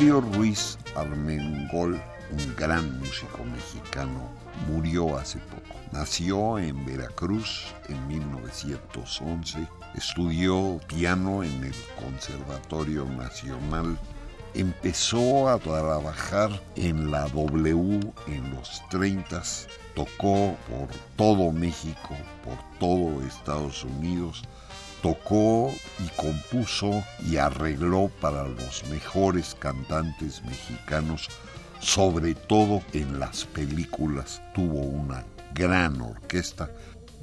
Mario Ruiz Armengol, un gran músico mexicano, murió hace poco. Nació en Veracruz en 1911, estudió piano en el Conservatorio Nacional, empezó a trabajar en la W en los 30, tocó por todo México, por todo Estados Unidos, tocó y compuso y arregló para los mejores cantantes mexicanos, sobre todo en las películas. Tuvo una gran orquesta.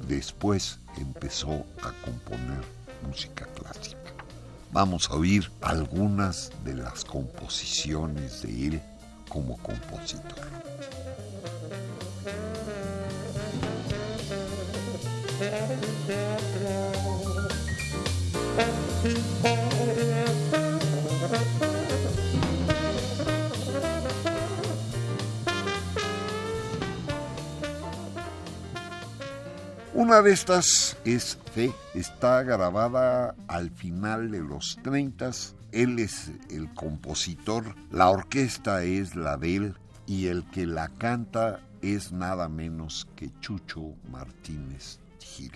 Después empezó a componer música clásica. Vamos a oír algunas de las composiciones de él como compositor. Una de estas es Fe, está grabada al final de los 30. Él es el compositor, la orquesta es la de él y el que la canta es nada menos que Chucho Martínez Gil.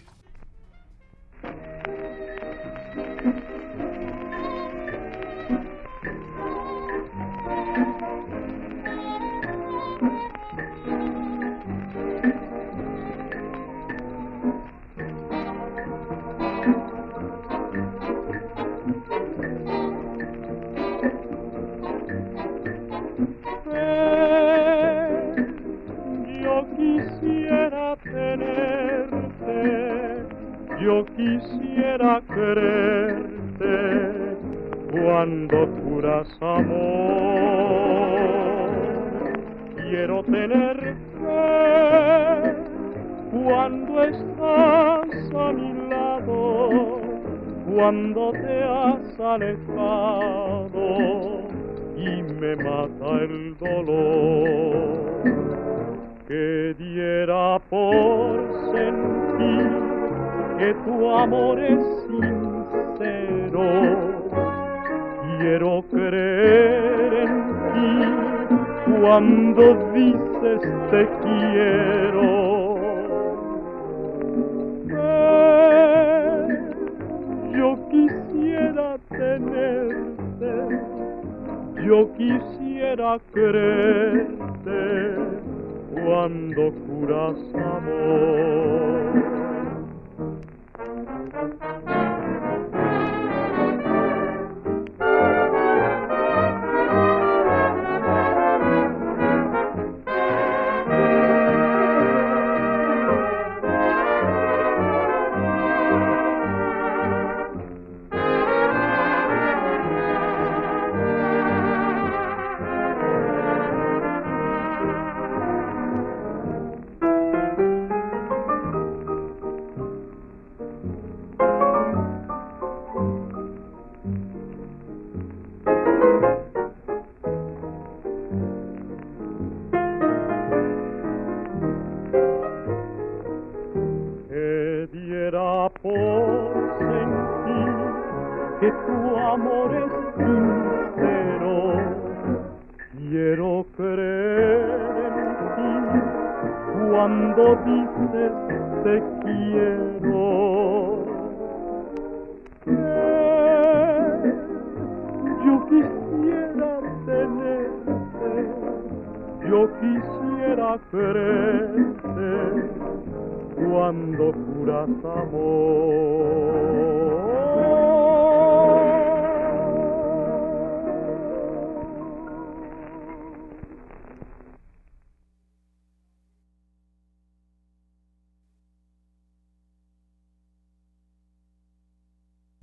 Amor. Quiero tenerte cuando estás a mi lado, cuando te has alejado Creer en ti cuando dices te quiero. Yo quisiera tenerte, yo quisiera creerte cuando juras amor.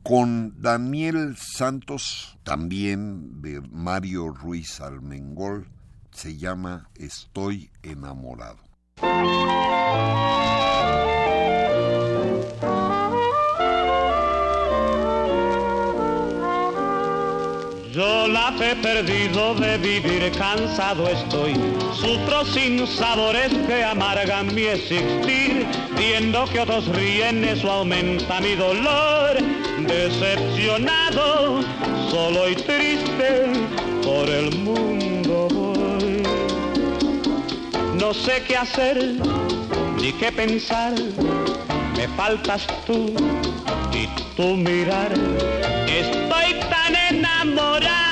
Con Daniel Santos, también de Mario Ruiz Almengol, se llama Estoy enamorado. Perdido de vivir, cansado estoy. Sufro sin sabores que amargan mi existir. Viendo que otros ríen, eso aumenta mi dolor. Decepcionado, solo y triste, por el mundo voy. No sé qué hacer, ni qué pensar. Me faltas tú y tu mirar. Estoy tan enamorado,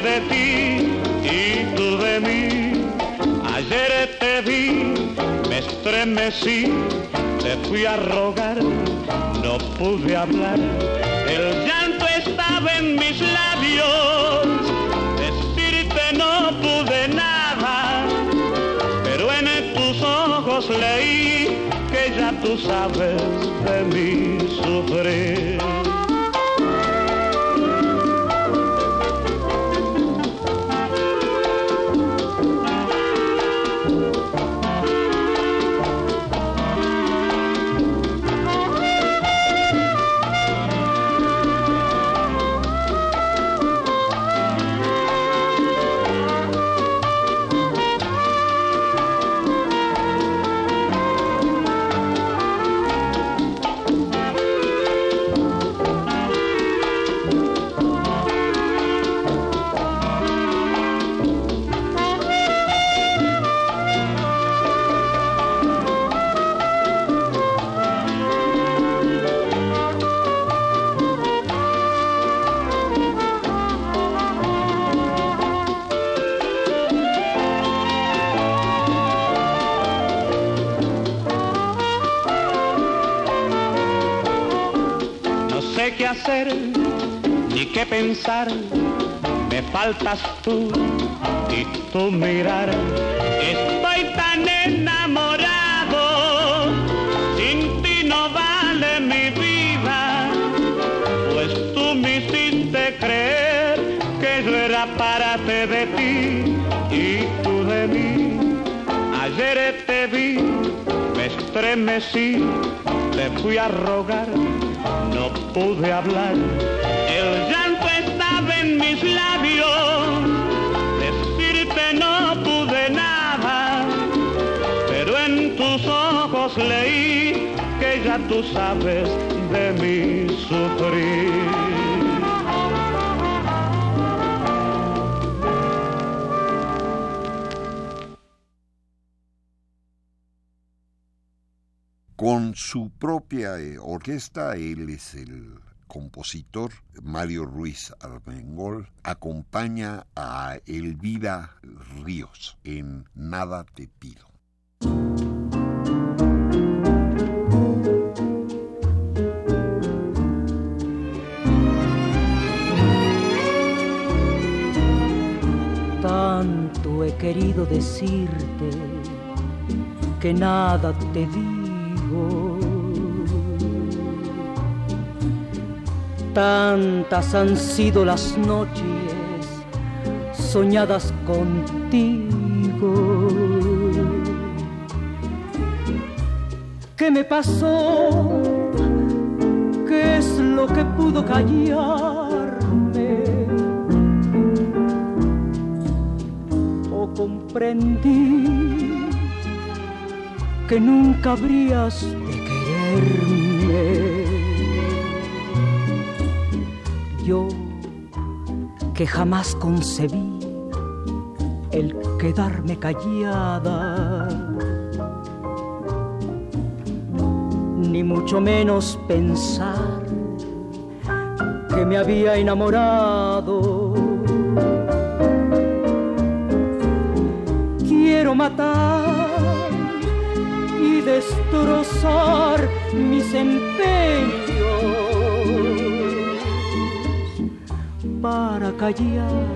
de ti y tú de mí. Ayer te vi, me estremecí, te fui a rogar, no pude hablar, el llanto estaba en mis labios no pude nada, pero en tus ojos leí que ya tú sabes de mí sufrir. Pensar, me faltas tú y tu mirar. Estoy tan enamorado, sin ti no vale mi vida, pues tú me hiciste creer que yo era parte de ti y tú de mí. Ayer te vi, me estremecí, te fui a rogar no pude hablar. Leí que ya tú sabes de mi sufrir. Con su propia eh, orquesta, él es el compositor Mario Ruiz Armengol, acompaña a Elvira Ríos en Nada te pido. Decirte que nada te di Tantas han sido las noches soñadas contigo. ¿Qué me pasó? ¿Qué es lo que pudo callarme? Comprendí que nunca habrías de quererme. Yo que jamás concebí el quedarme callada, ni mucho menos pensar que me había enamorado. Matar y destrozar mis empeños para callar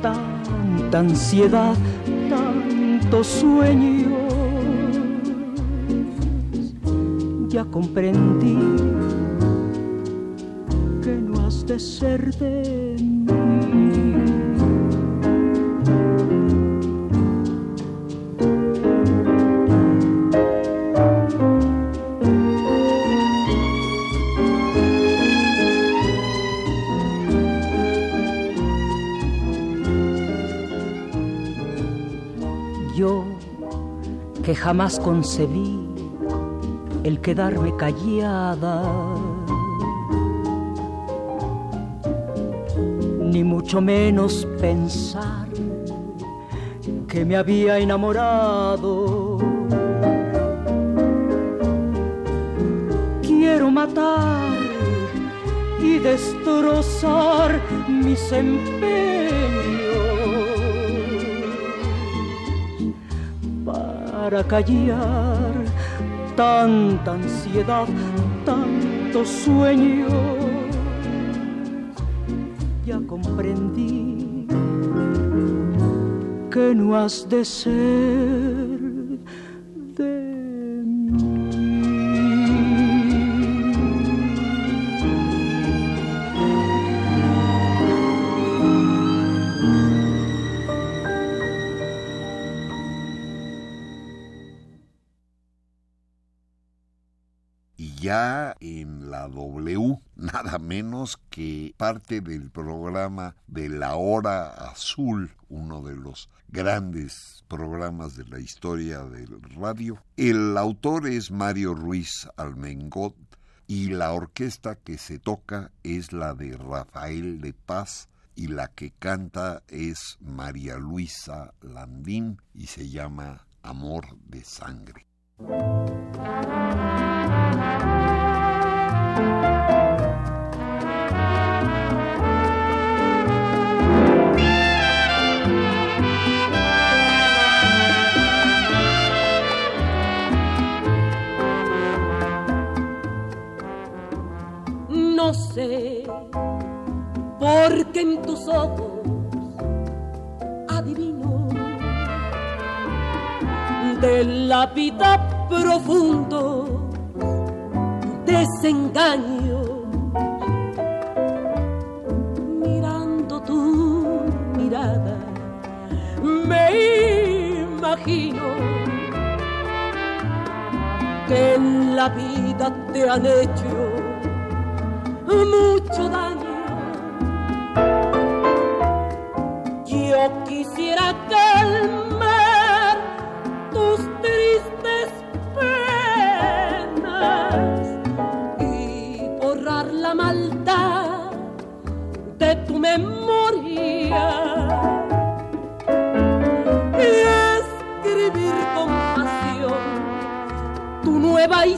tanta ansiedad, tanto sueño. Ya comprendí que no has de ser de que jamás concebí el quedarme callada, ni mucho menos pensar que me había enamorado. Quiero matar y destrozar mis empeños para callar tanta ansiedad, tanto sueño. Ya comprendí que no has de ser parte del programa de La Hora Azul, uno de los grandes programas de la historia del radio. El autor es Mario Ruiz Almengot y la orquesta que se toca es la de Rafael de Paz y la que canta es María Luisa Landín y se llama Amor de Sangre. En tus ojos adivino de la vida profundo desengaño. Mirando tu mirada, me imagino que en la vida te han hecho mucho quisiera calmar tus tristes la maldad de tu memoria. Y escribir con pasión tu nueva historia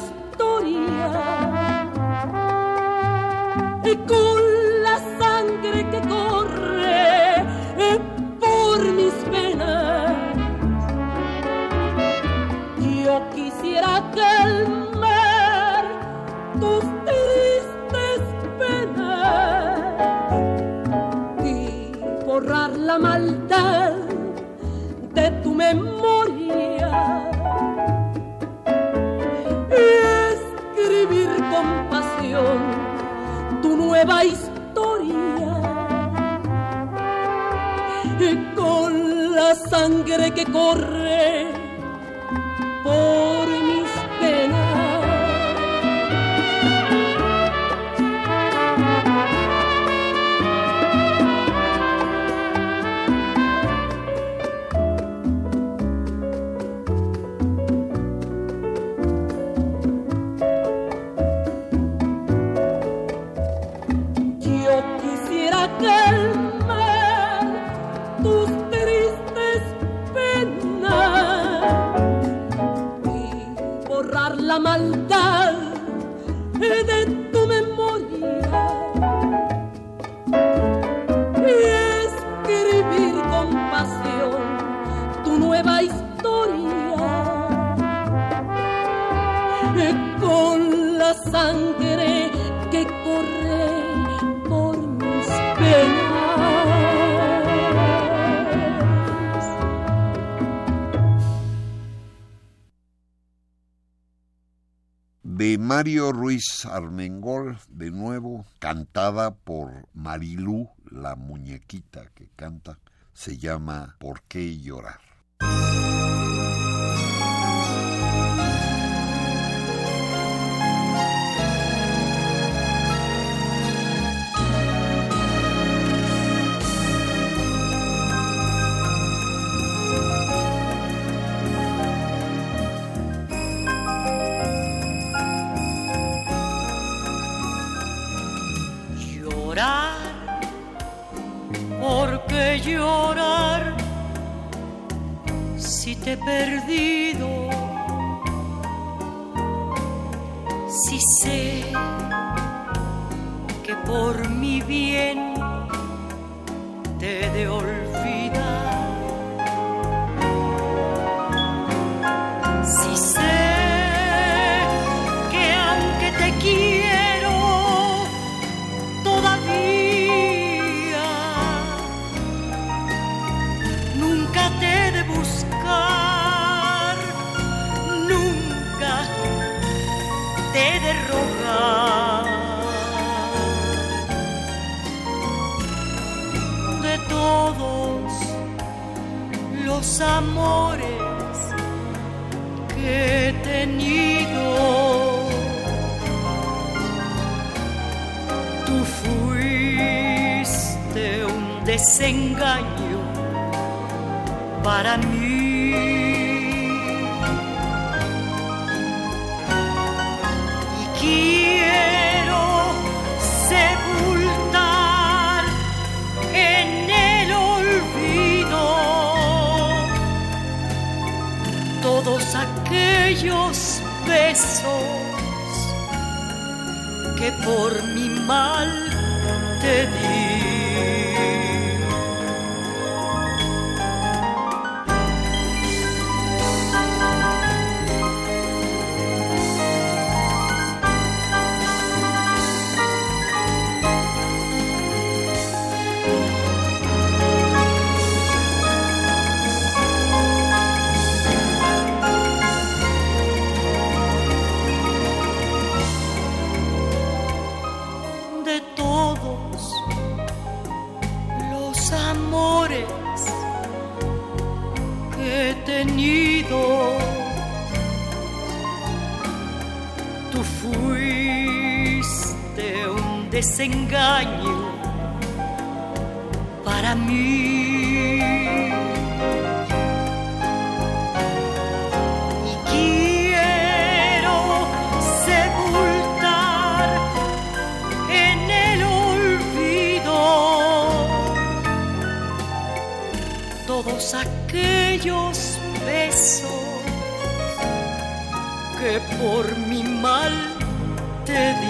sangre que corre Mario Ruiz Armengol, de nuevo, cantada por Marilú, la muñequita que canta, se llama ¿Por qué llorar? Llorar si te he perdido? Si sé que por mi bien te he de olvidar. Amores que he tenido. Tú fuiste un desengaño para mí. Aquellos besos que por mi mal te di. Amores que he tenido. Tú fuiste un desengaño para mí. Todos aquellos besos que por mi mal te di.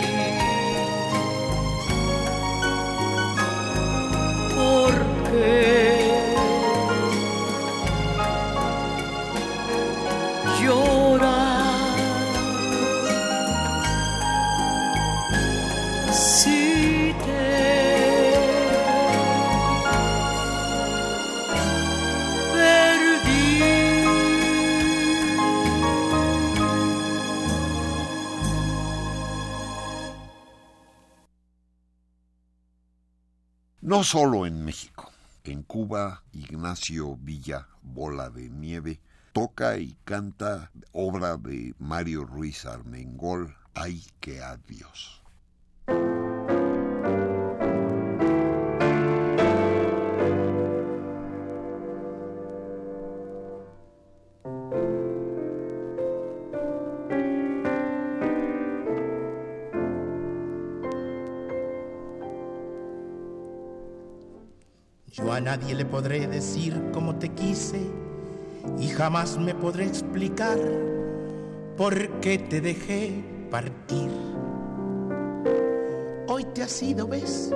No solo en México. En Cuba, Ignacio Villa, Bola de Nieve, toca y canta obra de Mario Ruiz Armengol, Ay que adiós. Nadie le podré decir cómo te quise y jamás me podré explicar por qué te dejé partir. te has ido, ves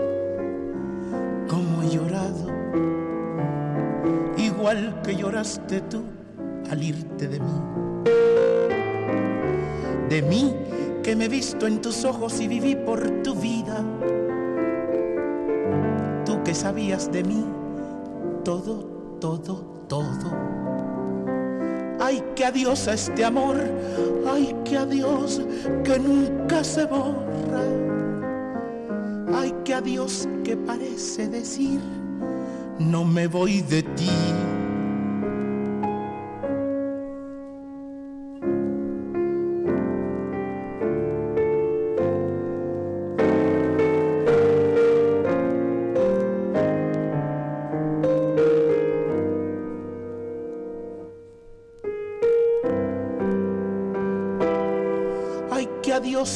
cómo he llorado, igual que lloraste tú al irte de mí. De mí que me he visto en tus ojos y viví por tu vida. Tú que sabías de mí todo, todo, todo. Ay, que adiós a este amor, ay, que adiós que nunca se borra. Ay, que adiós que parece decir, no me voy de ti.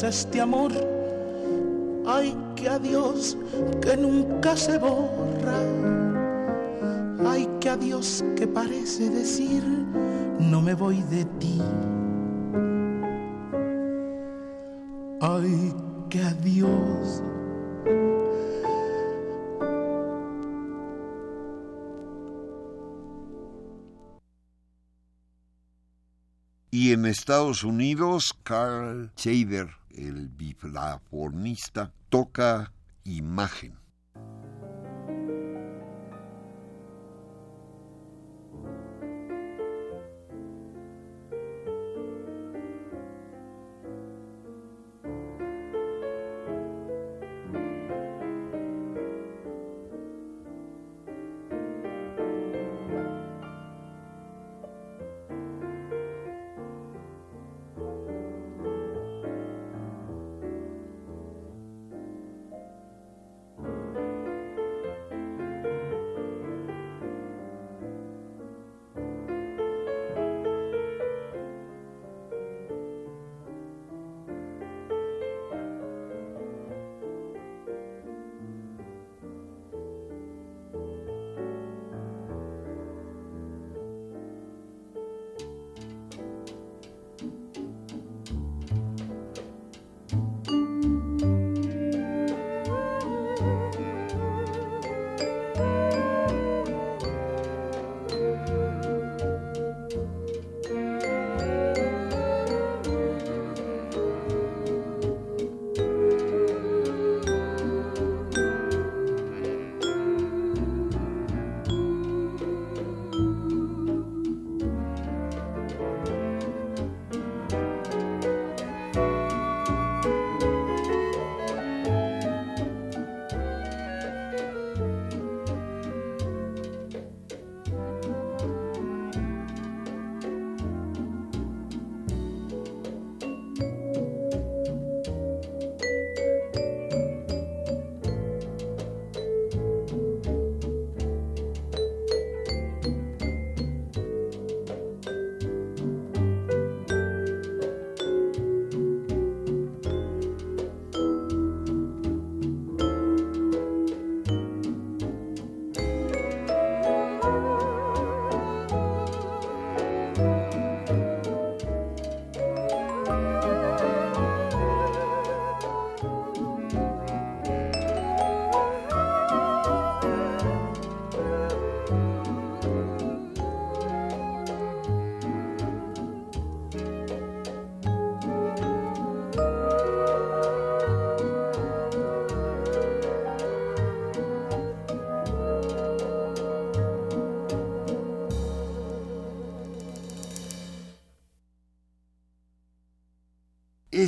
Este amor, ay, que adiós que nunca se borra. Ay, que adiós que parece decir, no me voy de ti. Ay, que adiós. Y en Estados Unidos, Carl Shader, el vibrafonista, toca imagen.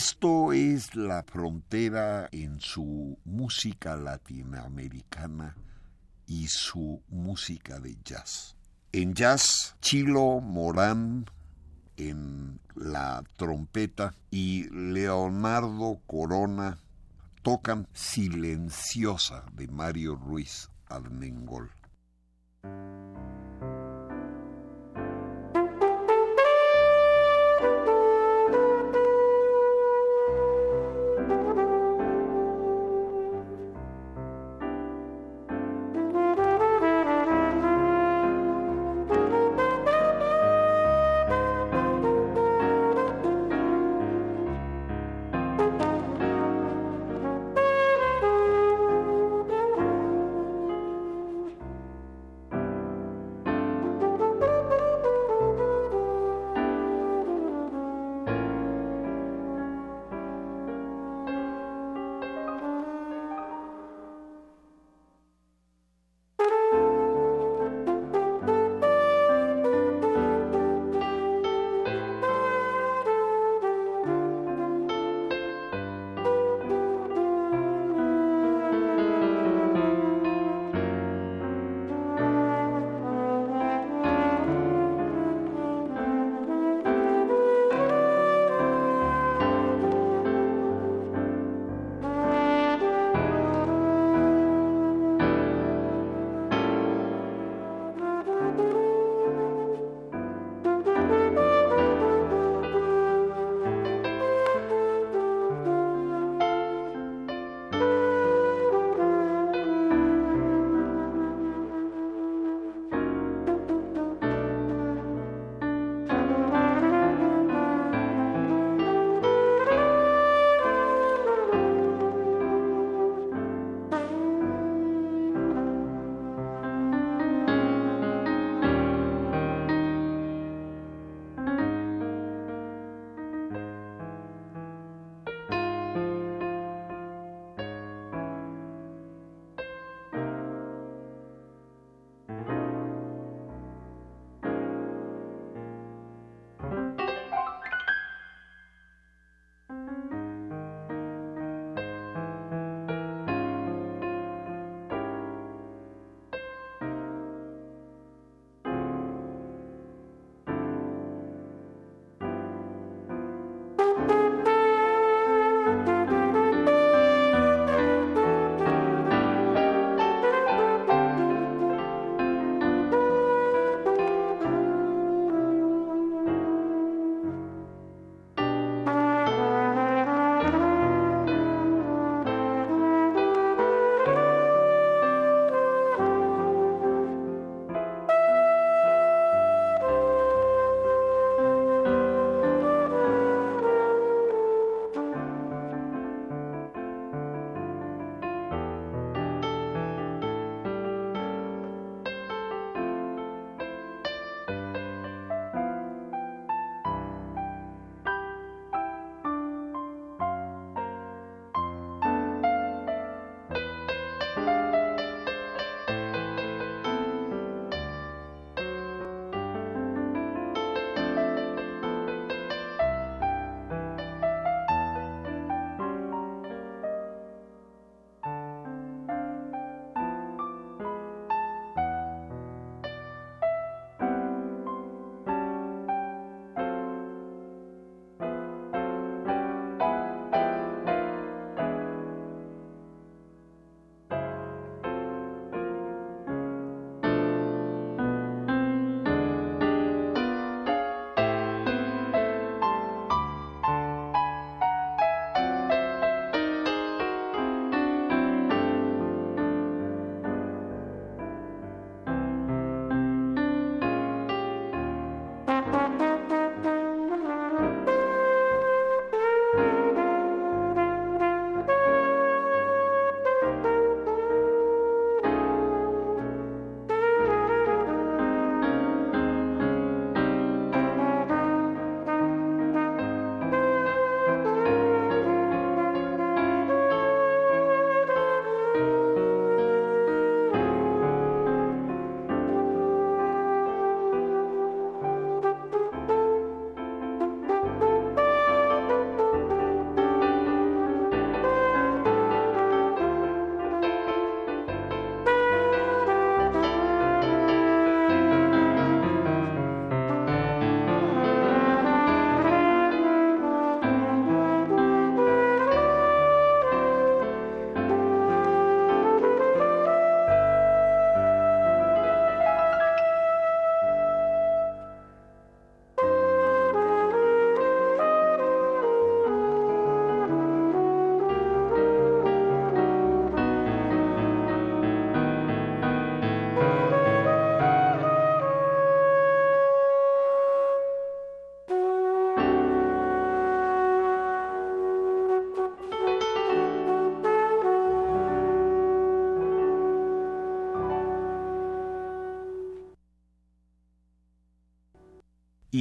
Esto es la frontera en su música latinoamericana y su música de jazz. En jazz, Chilo Morán en la trompeta y Leonardo Corona tocan Silenciosa de Mario Ruiz Armengol.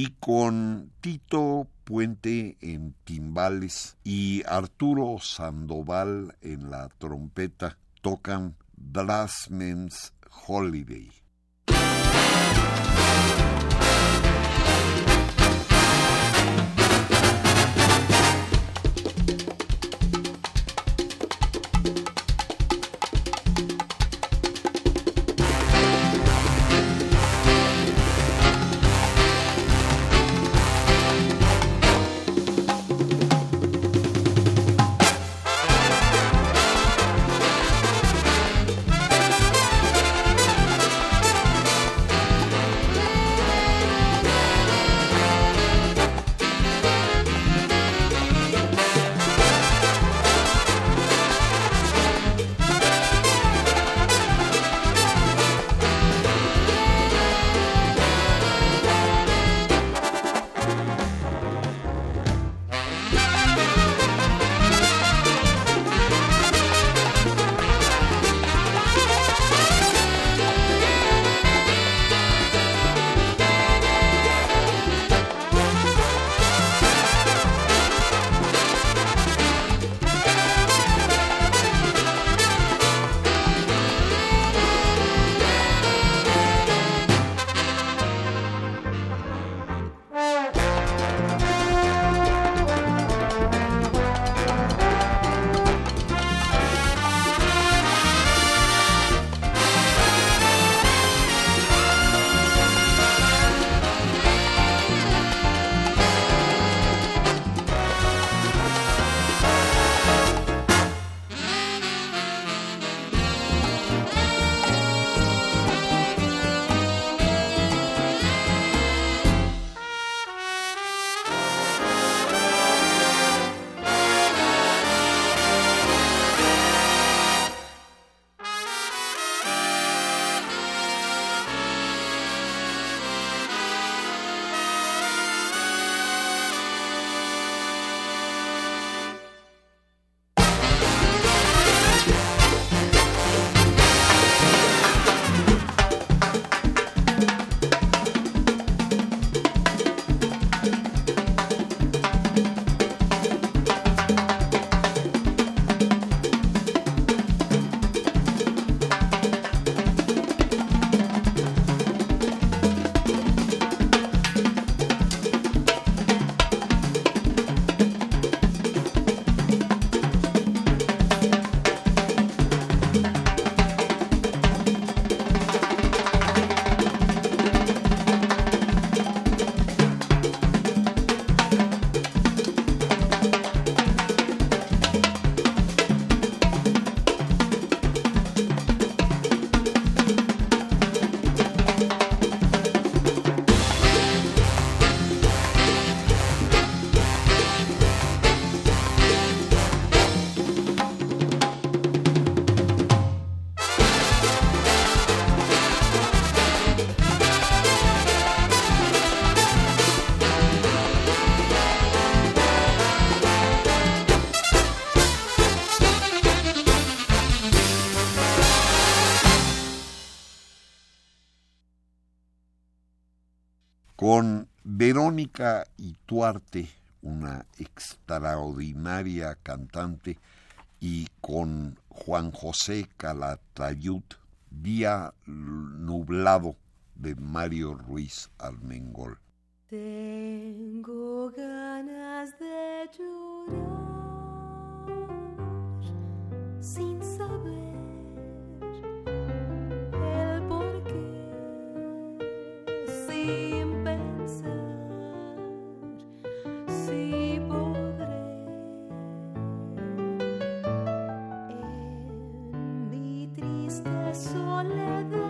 Y con Tito Puente en timbales y Arturo Sandoval en la trompeta tocan Holiday. Verónica Ituarte, una extraordinaria cantante, y con Juan José Calatayud, Día Nublado de Mario Ruiz Almengol. Tengo ganas de llorar sin saber triste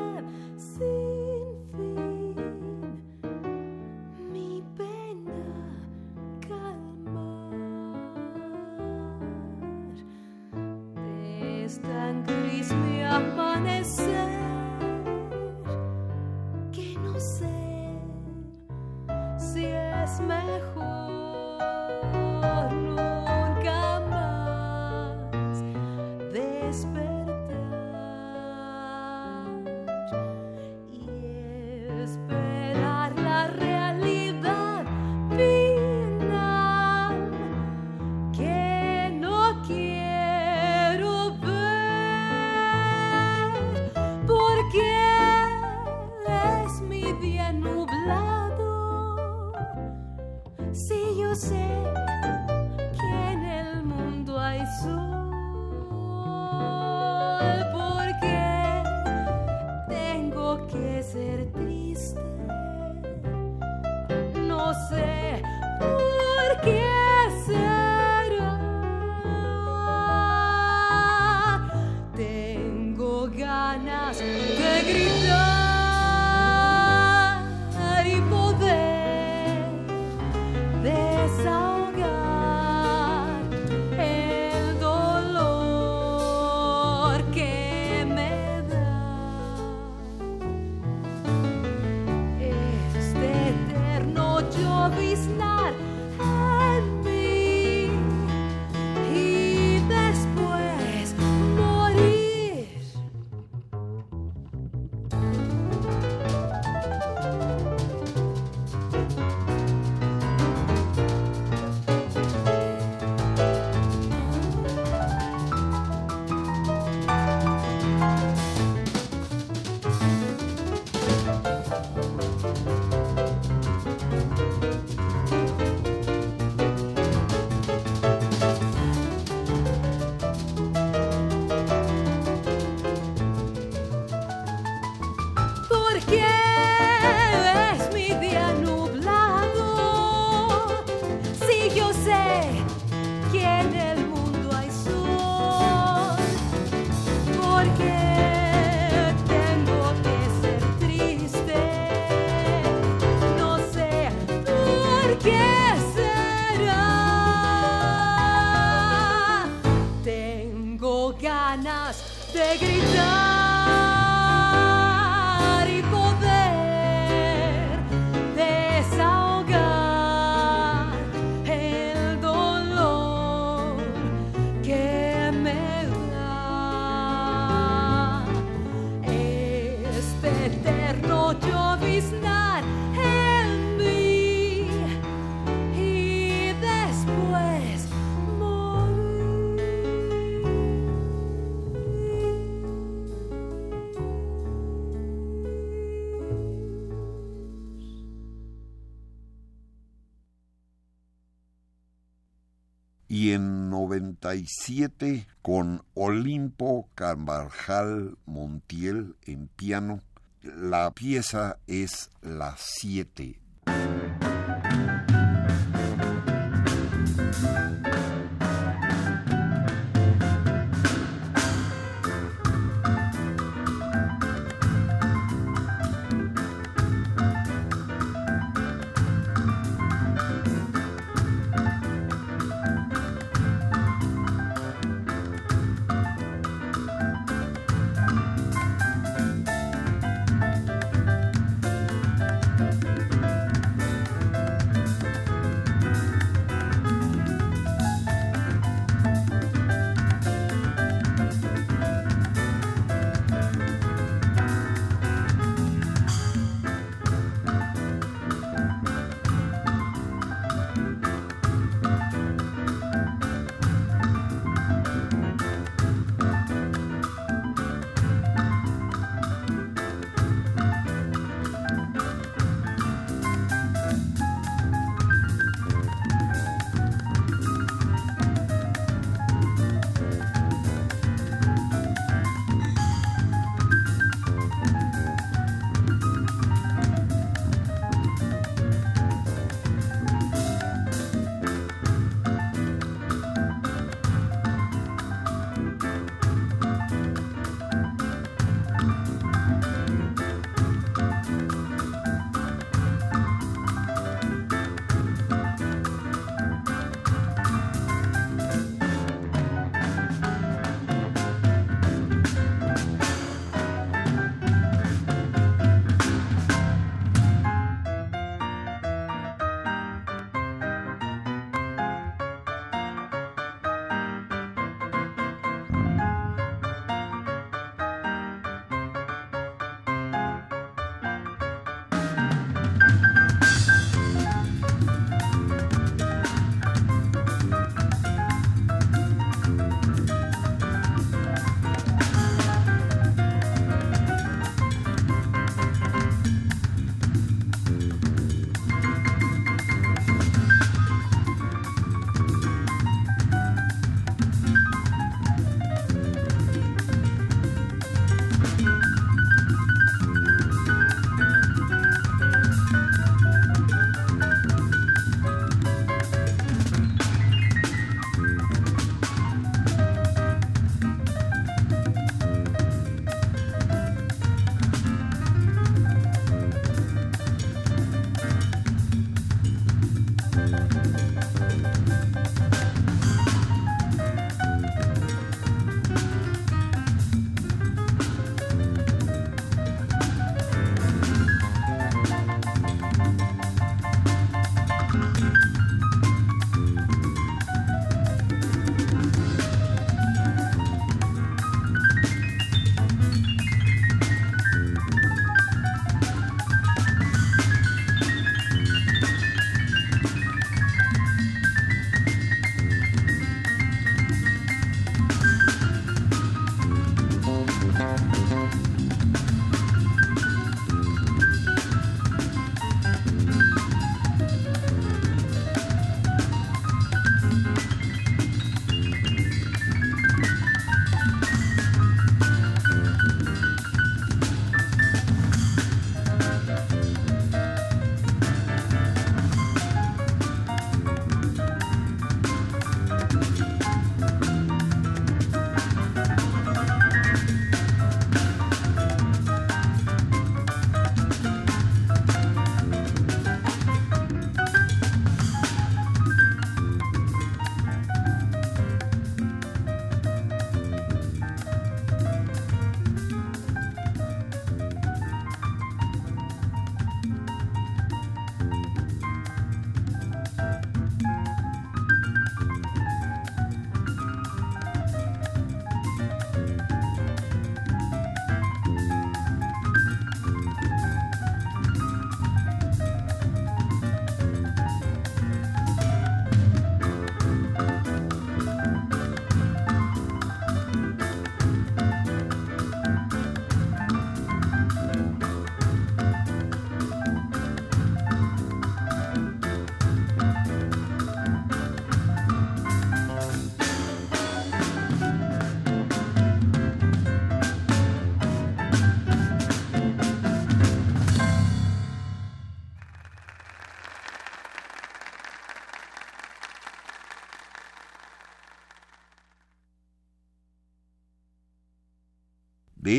97 con Olimpo Carvajal Montiel en piano. La pieza es La 7.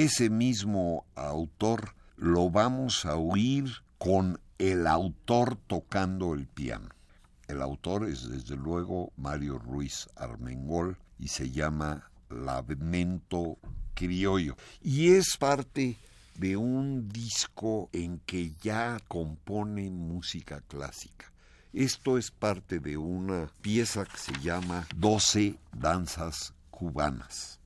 Ese mismo autor lo vamos a oír con el autor tocando el piano. El autor es desde luego Mario Ruiz Armengol y se llama Lamento Criollo. Y es parte de un disco en que ya compone música clásica. Esto es parte de una pieza que se llama Doce Danzas Cubanas.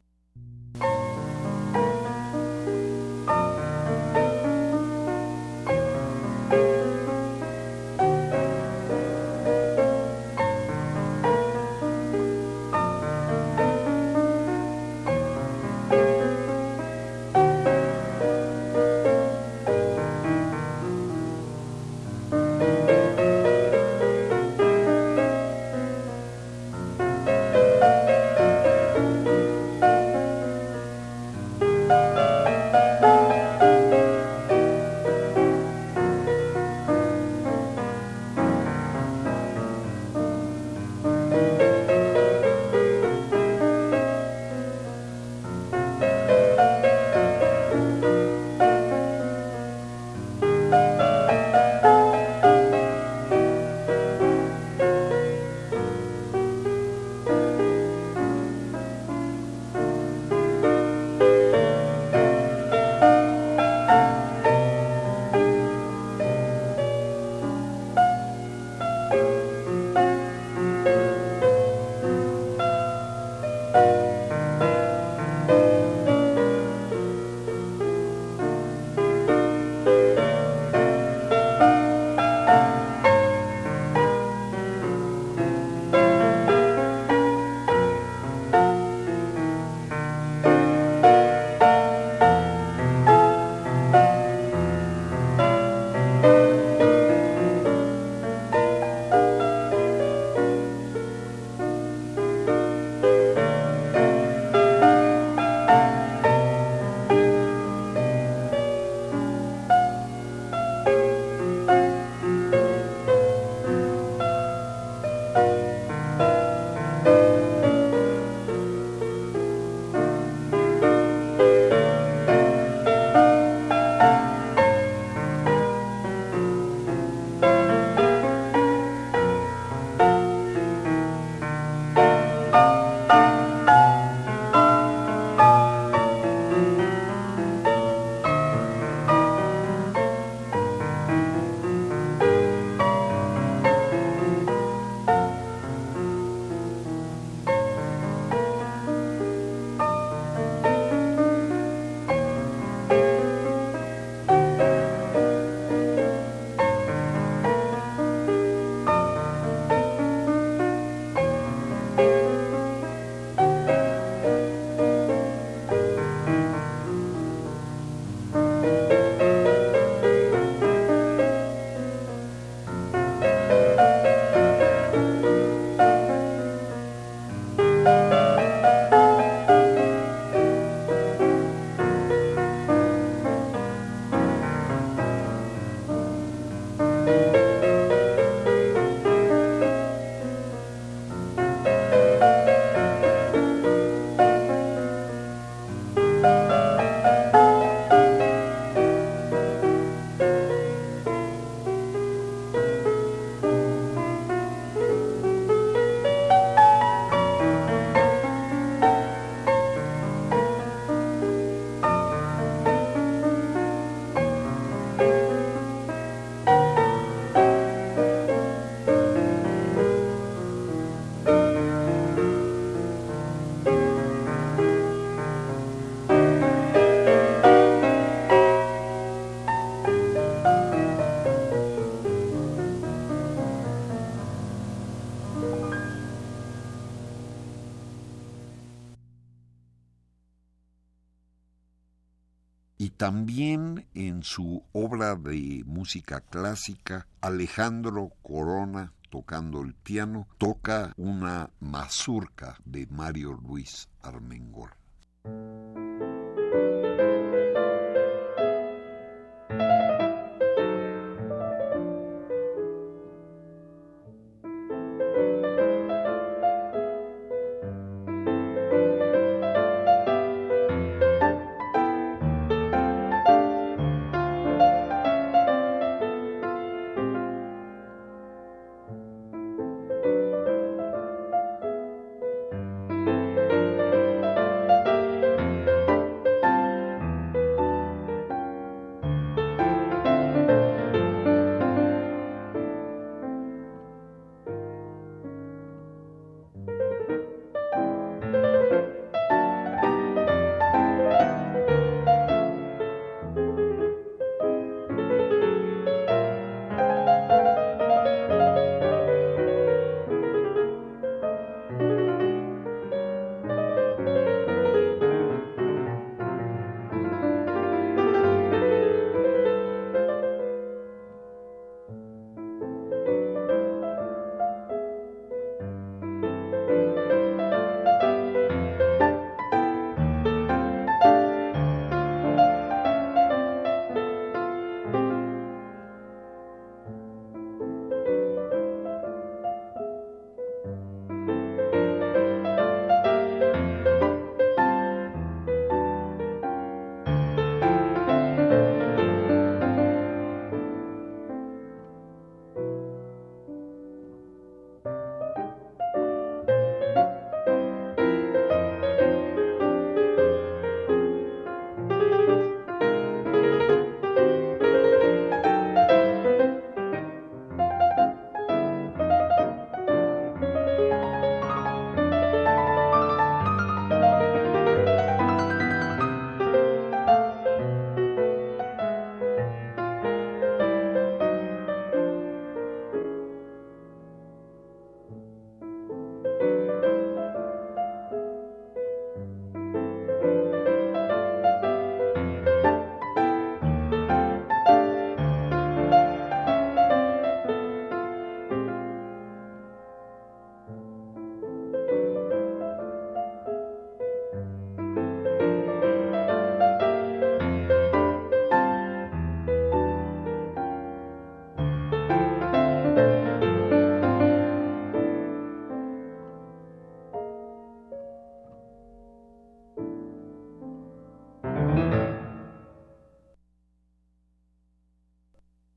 También en su obra de música clásica, Alejandro Corona, tocando el piano, toca una mazurca de Mario Luis Armengol.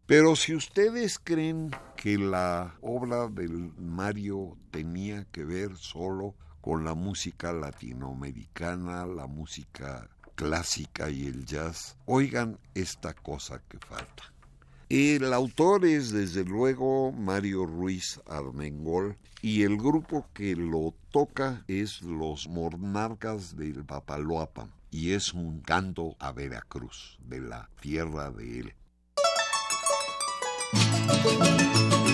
Pero si ustedes creen que la obra del Mario tenía que ver solo con la música latinoamericana, la música clásica y el jazz, oigan esta cosa que falta. El autor es desde luego Mario Ruiz Armengol y el grupo que lo toca es los Monarcas del Papaloapan y es un canto a Veracruz, de la tierra de él. Mario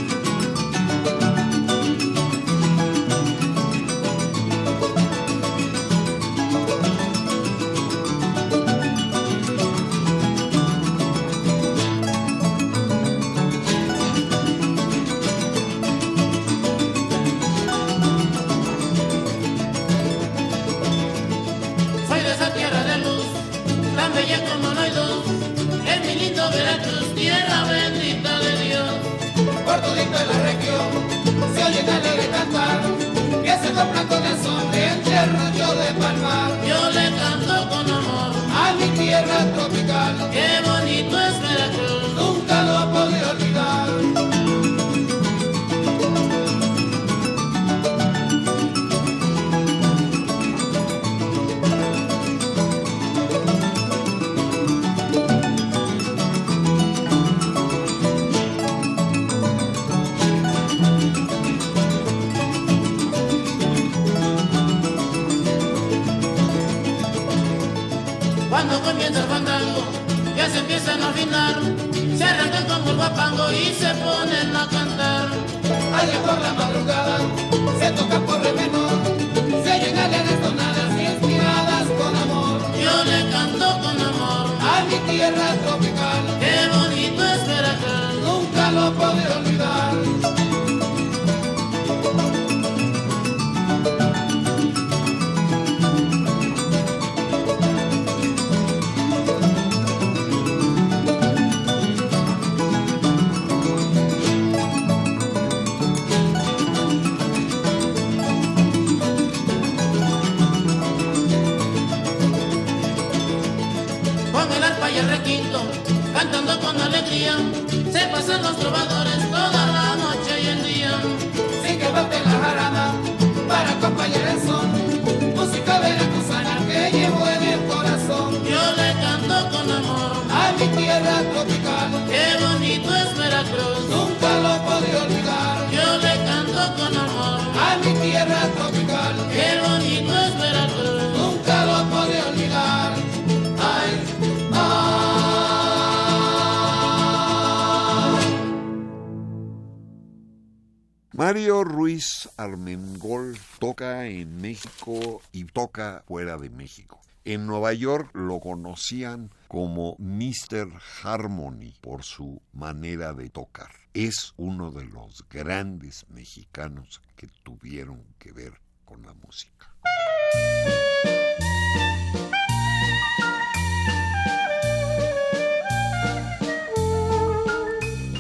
Y toca fuera de México. En Nueva York lo conocían como Mr. Harmony por su manera de tocar. Es uno de los grandes mexicanos que tuvieron que ver con la música.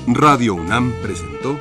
Radio UNAM presentó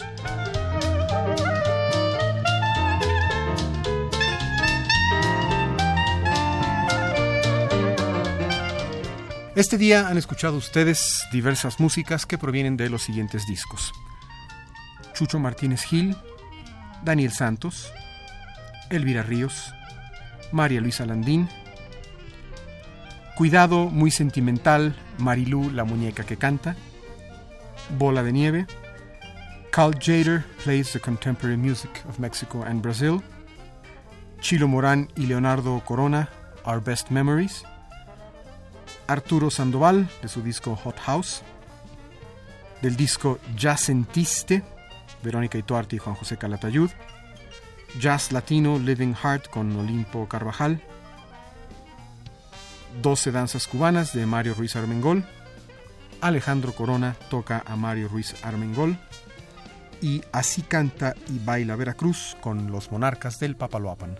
Este día han escuchado ustedes diversas músicas que provienen de los siguientes discos. Chucho Martínez Gil, Daniel Santos, Elvira Ríos, María Luisa Landín, Cuidado muy sentimental, Marilú la muñeca que canta, Bola de nieve, Carl Jader plays the contemporary music of Mexico and Brazil, Chilo Morán y Leonardo Corona, Our Best Memories, Arturo Sandoval de su disco Hot House, del disco Ya Sentiste, Verónica Ituarte y Juan José Calatayud, Jazz Latino Living Heart con Olimpo Carvajal, 12 danzas cubanas de Mario Ruiz Armengol. Alejandro Corona toca a Mario Ruiz Armengol. Y así canta y baila Veracruz con los monarcas del Papaloapan.